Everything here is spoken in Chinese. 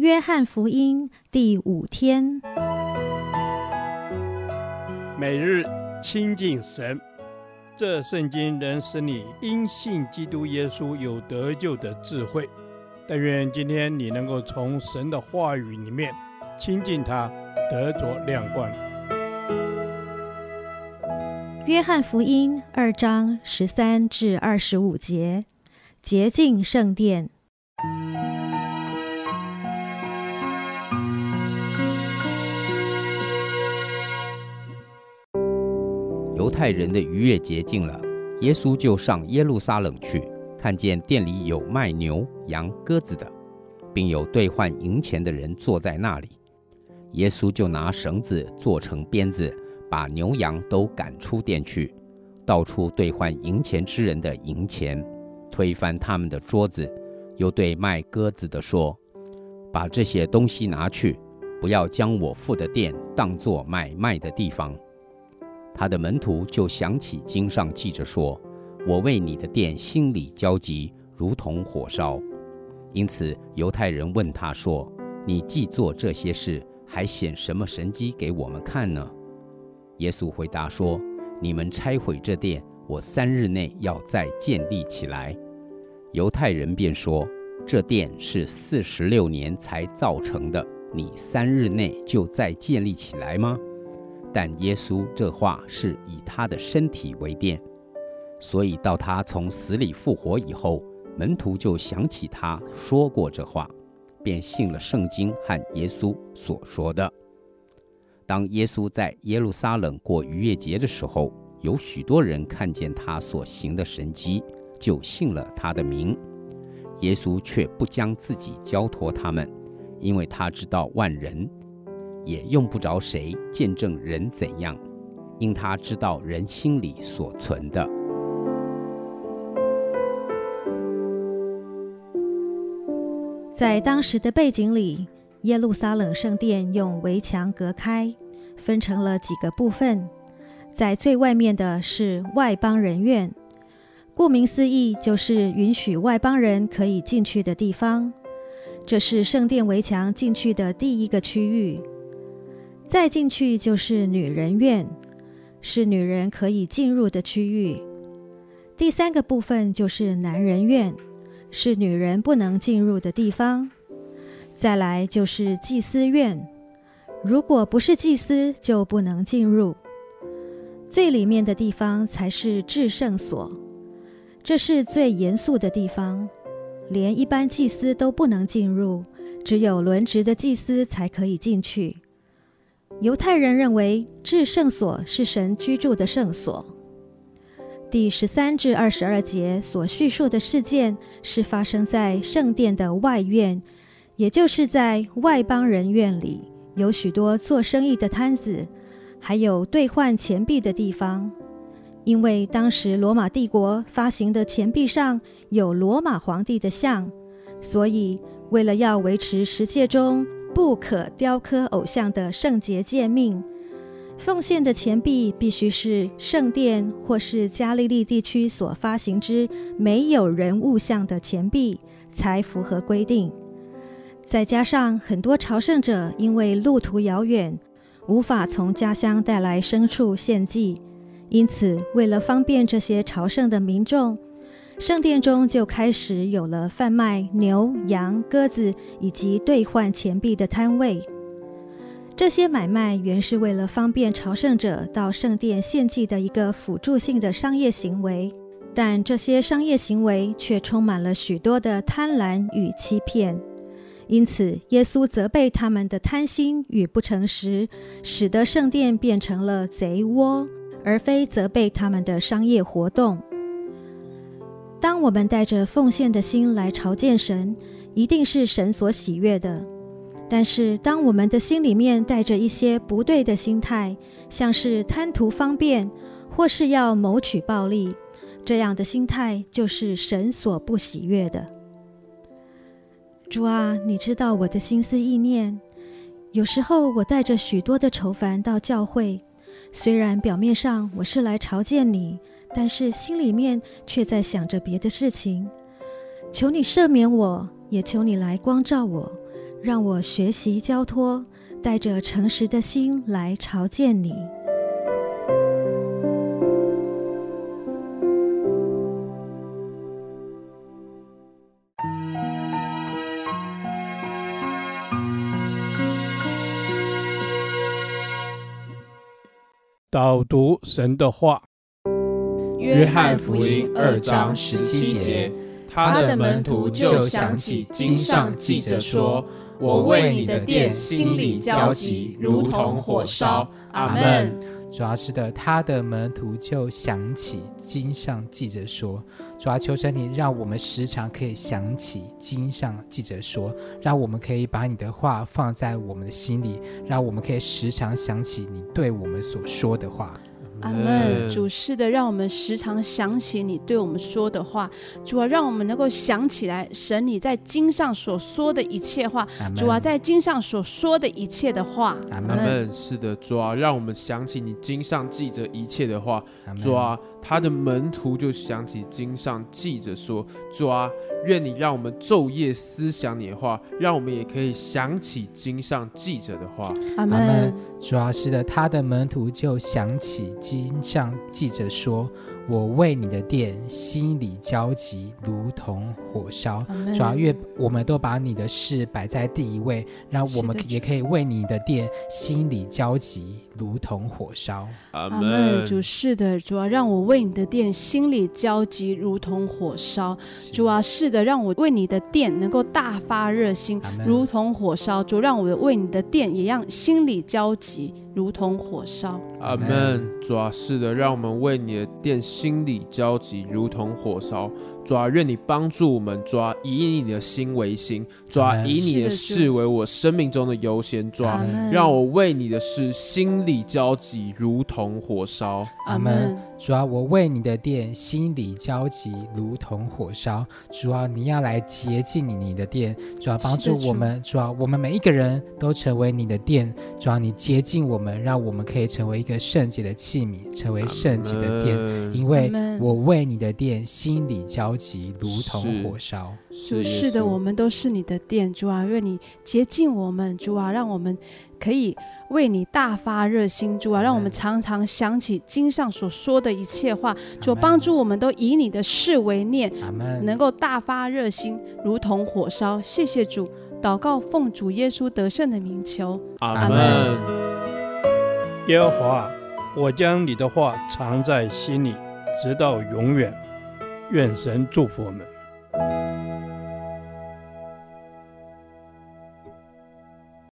约翰福音第五天，每日亲近神，这圣经能使你因信基督耶稣有得救的智慧。但愿今天你能够从神的话语里面亲近他，得着亮光。约翰福音二章十三至二十五节，洁净圣殿。犹太人的逾越节近了，耶稣就上耶路撒冷去，看见店里有卖牛羊鸽子的，并有兑换银钱的人坐在那里。耶稣就拿绳子做成鞭子，把牛羊都赶出店去，到处兑换银钱之人的银钱，推翻他们的桌子，又对卖鸽子的说：“把这些东西拿去，不要将我父的店当作买卖的地方。”他的门徒就想起经上记着说：“我为你的店心里焦急，如同火烧。”因此犹太人问他说：“你既做这些事，还显什么神迹给我们看呢？”耶稣回答说：“你们拆毁这殿，我三日内要再建立起来。”犹太人便说：“这殿是四十六年才造成的，你三日内就再建立起来吗？”但耶稣这话是以他的身体为殿，所以到他从死里复活以后，门徒就想起他说过这话，便信了圣经和耶稣所说的。当耶稣在耶路撒冷过逾越节的时候，有许多人看见他所行的神迹，就信了他的名。耶稣却不将自己交托他们，因为他知道万人。也用不着谁见证人怎样，因他知道人心里所存的。在当时的背景里，耶路撒冷圣殿用围墙隔开，分成了几个部分。在最外面的是外邦人院，顾名思义，就是允许外邦人可以进去的地方。这是圣殿围墙进去的第一个区域。再进去就是女人院，是女人可以进入的区域。第三个部分就是男人院，是女人不能进入的地方。再来就是祭司院，如果不是祭司就不能进入。最里面的地方才是至圣所，这是最严肃的地方，连一般祭司都不能进入，只有轮值的祭司才可以进去。犹太人认为至圣所是神居住的圣所。第十三至二十二节所叙述的事件是发生在圣殿的外院，也就是在外邦人院里，有许多做生意的摊子，还有兑换钱币的地方。因为当时罗马帝国发行的钱币上有罗马皇帝的像，所以为了要维持十诫中，不可雕刻偶像的圣洁诫命，奉献的钱币必须是圣殿或是加利利地区所发行之没有人物像的钱币，才符合规定。再加上很多朝圣者因为路途遥远，无法从家乡带来牲畜献祭，因此为了方便这些朝圣的民众。圣殿中就开始有了贩卖牛、羊、鸽子以及兑换钱币的摊位。这些买卖原是为了方便朝圣者到圣殿献祭的一个辅助性的商业行为，但这些商业行为却充满了许多的贪婪与欺骗。因此，耶稣责备他们的贪心与不诚实，使得圣殿变成了贼窝，而非责备他们的商业活动。当我们带着奉献的心来朝见神，一定是神所喜悦的。但是，当我们的心里面带着一些不对的心态，像是贪图方便，或是要谋取暴利，这样的心态就是神所不喜悦的。主啊，你知道我的心思意念。有时候我带着许多的愁烦到教会，虽然表面上我是来朝见你。但是心里面却在想着别的事情，求你赦免我，也求你来光照我，让我学习交托，带着诚实的心来朝见你。导读神的话，约翰福音二章十七节，他的门徒就想起经上记着说：“我为你的殿心里焦急，如同火烧。”阿门。主要是的，他的门徒就想起经上记着说：“主要求神你让我们时常可以想起经上记着说，让我们可以把你的话放在我们的心里，让我们可以时常想起你对我们所说的话。”阿门，主是的，让我们时常想起你对我们说的话。主啊，让我们能够想起来，神你在经上所说的一切话。主啊，在经上所说的一切的话。阿门。是的，主啊，让我们想起你经上记着一切的话。主啊，他的门徒就想起经上记着说：主啊，愿你让我们昼夜思想你的话，让我们也可以想起经上记着的话。阿门。主要，是的，他的门徒就想起。经上记着说：“我为你的殿心里焦急，如同火烧。”主要，愿我们都把你的事摆在第一位，让我们也可以为你的殿心里焦急，如同火烧。阿门。主是的，主要，让我为你的殿心里焦急，如同火烧。主啊，是的，让我为你的殿能够大发热心，如同火烧。主，让我为你的殿也让心里焦急。如同火烧，阿门。主啊，是的，让我们为你的殿心里焦急，如同火烧。主啊，愿你帮助我们，主啊，以你的心为心，主啊，以你的事为我生命中的优先，主啊，让我为你的事心里焦急，如同火烧。阿门。主啊，我为你的殿心里焦急，如同火烧。主啊，你要来洁净你你的殿，主啊，帮助我们，主啊，我们每一个人都成为你的殿，主啊，你洁净我们，让我们可以成为一个圣洁的器皿，成为圣洁的殿，因为我为你的殿心里焦急。如同火烧，主是，是的，我们都是你的殿，主啊，愿你洁净我们，主啊，让我们可以为你大发热心，主啊，让我们常常想起经上所说的一切话，主帮助我们都以你的事为念，能够大发热心，如同火烧。谢谢主，祷告奉主耶稣得胜的名求，阿门。耶和华，我将你的话藏在心里，直到永远。愿神祝福我们。